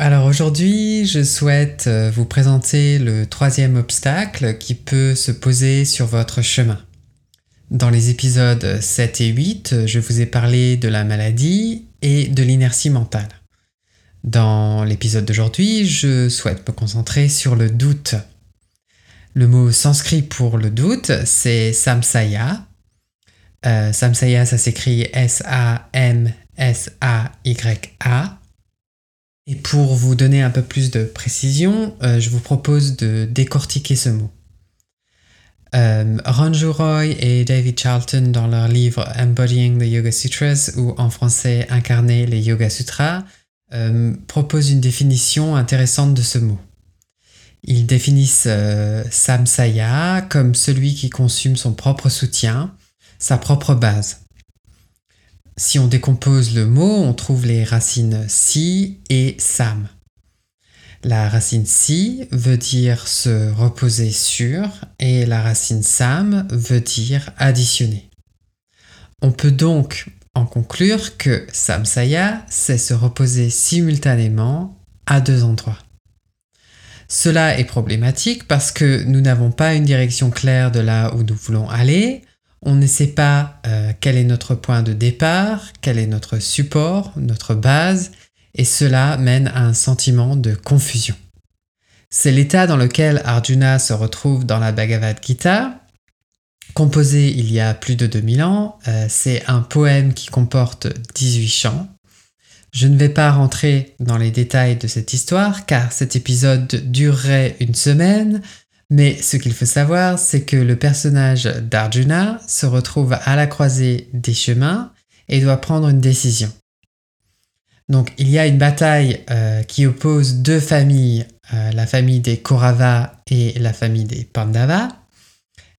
Alors aujourd'hui, je souhaite euh, vous présenter le troisième obstacle qui peut se poser sur votre chemin. Dans les épisodes 7 et 8, je vous ai parlé de la maladie et de l'inertie mentale. Dans l'épisode d'aujourd'hui, je souhaite me concentrer sur le doute. Le mot sanskrit pour le doute, c'est samsaya. Euh, samsaya, ça s'écrit S-A-M-S-A-Y-A. Et pour vous donner un peu plus de précision, euh, je vous propose de décortiquer ce mot. Euh, Ranju et David Charlton, dans leur livre Embodying the Yoga Sutras, ou en français Incarner les Yoga Sutras, euh, proposent une définition intéressante de ce mot. Ils définissent euh, Samsaya comme celui qui consume son propre soutien, sa propre base. Si on décompose le mot, on trouve les racines si et sam. La racine si veut dire se reposer sur et la racine sam veut dire additionner. On peut donc en conclure que samsaya, c'est se reposer simultanément à deux endroits. Cela est problématique parce que nous n'avons pas une direction claire de là où nous voulons aller, on ne sait pas euh, quel est notre point de départ, quel est notre support, notre base, et cela mène à un sentiment de confusion. C'est l'état dans lequel Arjuna se retrouve dans la Bhagavad Gita, composé il y a plus de 2000 ans. Euh, c'est un poème qui comporte 18 chants. Je ne vais pas rentrer dans les détails de cette histoire car cet épisode durerait une semaine, mais ce qu'il faut savoir, c'est que le personnage d'Arjuna se retrouve à la croisée des chemins et doit prendre une décision. Donc il y a une bataille euh, qui oppose deux familles, euh, la famille des Kaurava et la famille des Pandava.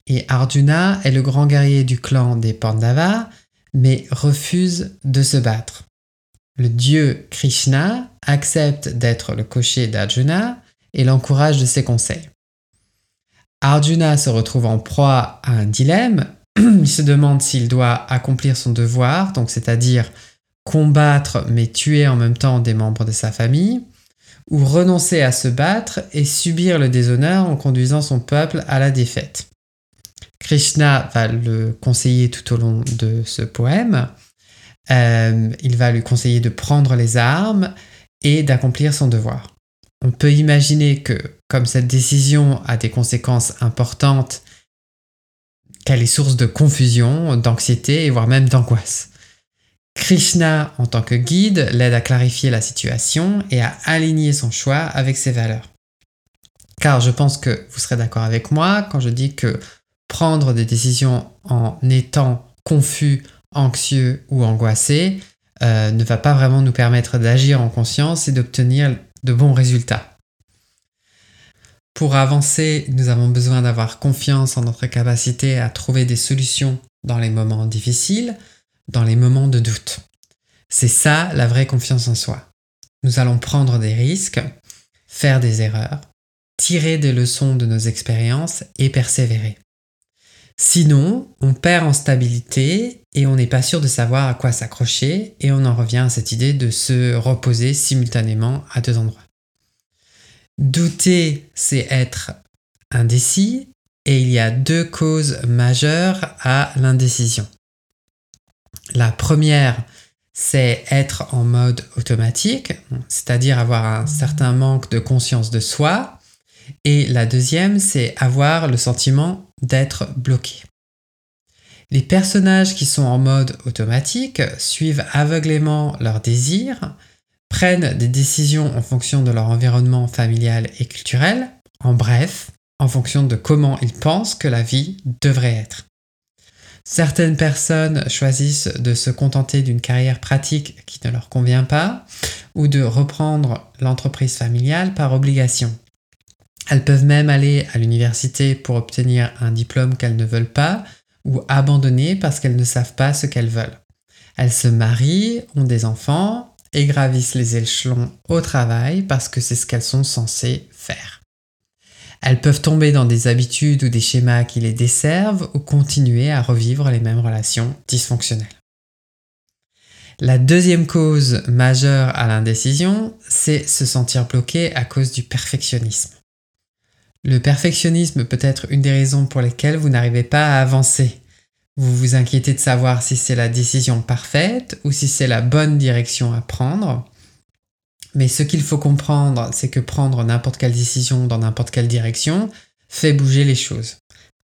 Et Arjuna est le grand guerrier du clan des Pandava, mais refuse de se battre. Le dieu Krishna accepte d'être le cocher d'Arjuna et l'encourage de ses conseils. Arjuna se retrouve en proie à un dilemme. Il se demande s'il doit accomplir son devoir, donc c'est-à-dire combattre mais tuer en même temps des membres de sa famille, ou renoncer à se battre et subir le déshonneur en conduisant son peuple à la défaite. Krishna va le conseiller tout au long de ce poème. Euh, il va lui conseiller de prendre les armes et d'accomplir son devoir. On peut imaginer que, comme cette décision a des conséquences importantes, qu'elle est source de confusion, d'anxiété voire même d'angoisse. Krishna, en tant que guide, l'aide à clarifier la situation et à aligner son choix avec ses valeurs. Car je pense que vous serez d'accord avec moi quand je dis que prendre des décisions en étant confus, anxieux ou angoissé euh, ne va pas vraiment nous permettre d'agir en conscience et d'obtenir de bons résultats. Pour avancer, nous avons besoin d'avoir confiance en notre capacité à trouver des solutions dans les moments difficiles, dans les moments de doute. C'est ça la vraie confiance en soi. Nous allons prendre des risques, faire des erreurs, tirer des leçons de nos expériences et persévérer. Sinon, on perd en stabilité et on n'est pas sûr de savoir à quoi s'accrocher et on en revient à cette idée de se reposer simultanément à deux endroits. Douter, c'est être indécis et il y a deux causes majeures à l'indécision. La première, c'est être en mode automatique, c'est-à-dire avoir un certain manque de conscience de soi et la deuxième, c'est avoir le sentiment d'être bloqué. Les personnages qui sont en mode automatique suivent aveuglément leurs désirs, prennent des décisions en fonction de leur environnement familial et culturel, en bref, en fonction de comment ils pensent que la vie devrait être. Certaines personnes choisissent de se contenter d'une carrière pratique qui ne leur convient pas ou de reprendre l'entreprise familiale par obligation Elles peuvent même aller à l'université pour obtenir un diplôme qu'elles ne veulent pas ou abandonner parce qu'elles ne savent pas ce qu'elles veulent. Elles se marient, ont des enfants et gravissent les échelons au travail parce que c'est ce qu'elles sont censées faire. Elles peuvent tomber dans des habitudes ou des schémas qui les desservent ou continuer à revivre les mêmes relations dysfonctionnelles. La deuxième cause majeure à l'indécision, c'est se sentir bloqué à cause du perfectionnisme. Le perfectionnisme peut être une des raisons pour lesquelles vous n'arrivez pas à avancer. Vous vous inquiétez de savoir si c'est la décision parfaite ou si c'est la bonne direction à prendre. Mais ce qu'il faut comprendre, c'est que prendre n'importe quelle décision dans n'importe quelle direction fait bouger les choses.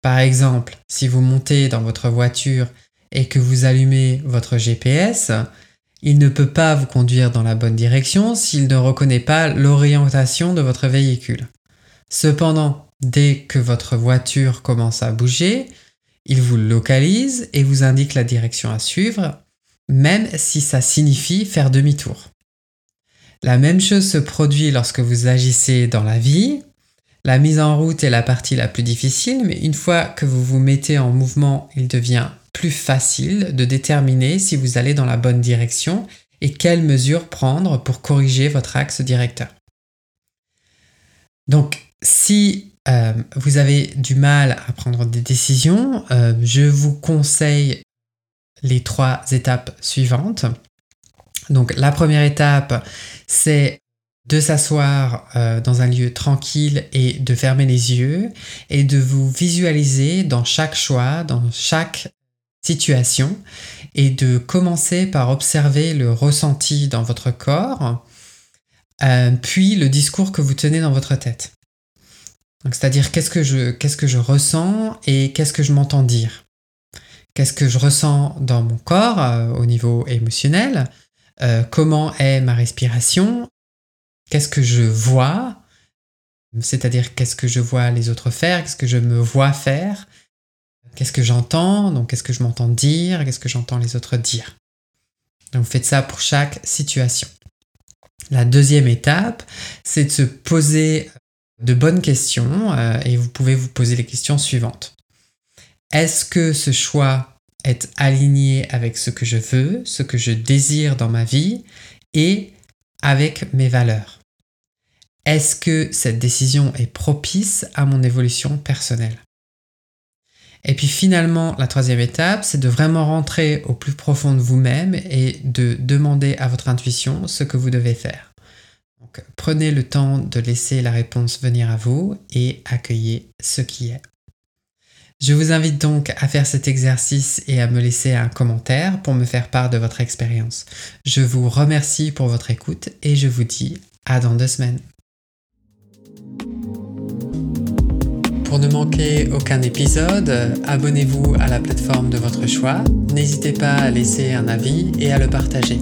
Par exemple, si vous montez dans votre voiture et que vous allumez votre GPS, il ne peut pas vous conduire dans la bonne direction s'il ne reconnaît pas l'orientation de votre véhicule. Cependant, dès que votre voiture commence à bouger, il vous localise et vous indique la direction à suivre, même si ça signifie faire demi-tour. La même chose se produit lorsque vous agissez dans la vie. La mise en route est la partie la plus difficile, mais une fois que vous vous mettez en mouvement, il devient plus facile de déterminer si vous allez dans la bonne direction et quelles mesures prendre pour corriger votre axe directeur. Donc, si euh, vous avez du mal à prendre des décisions, euh, je vous conseille les trois étapes suivantes. Donc, la première étape, c'est de s'asseoir euh, dans un lieu tranquille et de fermer les yeux et de vous visualiser dans chaque choix, dans chaque situation et de commencer par observer le ressenti dans votre corps, puis le discours que vous tenez dans votre tête. C'est-à-dire qu'est-ce que je, ressens et qu'est-ce que je m'entends dire? Qu'est-ce que je ressens dans mon corps euh, au niveau émotionnel? Euh, Comment est ma respiration? Qu'est-ce que je vois? C'est-à-dire qu'est-ce que je vois les autres faire? Qu'est-ce que je me vois faire? Qu'est-ce que j'entends? Donc, qu'est-ce que je m'entends dire? Qu'est-ce que j'entends les autres dire? Donc, vous faites ça pour chaque situation. La deuxième étape, c'est de se poser de bonnes questions euh, et vous pouvez vous poser les questions suivantes. Est-ce que ce choix est aligné avec ce que je veux, ce que je désire dans ma vie et avec mes valeurs? Est-ce que cette décision est propice à mon évolution personnelle? Et puis finalement, la troisième étape, c'est de vraiment rentrer au plus profond de vous-même et de demander à votre intuition ce que vous devez faire. Prenez le temps de laisser la réponse venir à vous et accueillez ce qui est. Je vous invite donc à faire cet exercice et à me laisser un commentaire pour me faire part de votre expérience. Je vous remercie pour votre écoute et je vous dis à dans deux semaines. Pour ne manquer aucun épisode, abonnez-vous à la plateforme de votre choix. N'hésitez pas à laisser un avis et à le partager.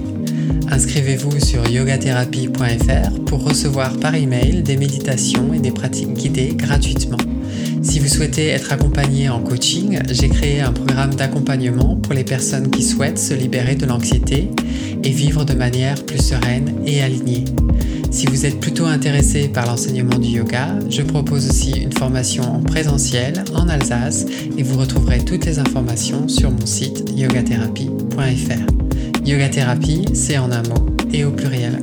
Inscrivez-vous sur yogatherapie.fr pour recevoir par email des méditations et des pratiques guidées gratuitement. Si vous souhaitez être accompagné en coaching, j'ai créé un programme d'accompagnement pour les personnes qui souhaitent se libérer de l'anxiété et vivre de manière plus sereine et alignée. Si vous êtes plutôt intéressé par l'enseignement du yoga, je propose aussi une formation en présentiel en Alsace et vous retrouverez toutes les informations sur mon site yogatherapie.fr. Yoga c'est en un mot et au pluriel.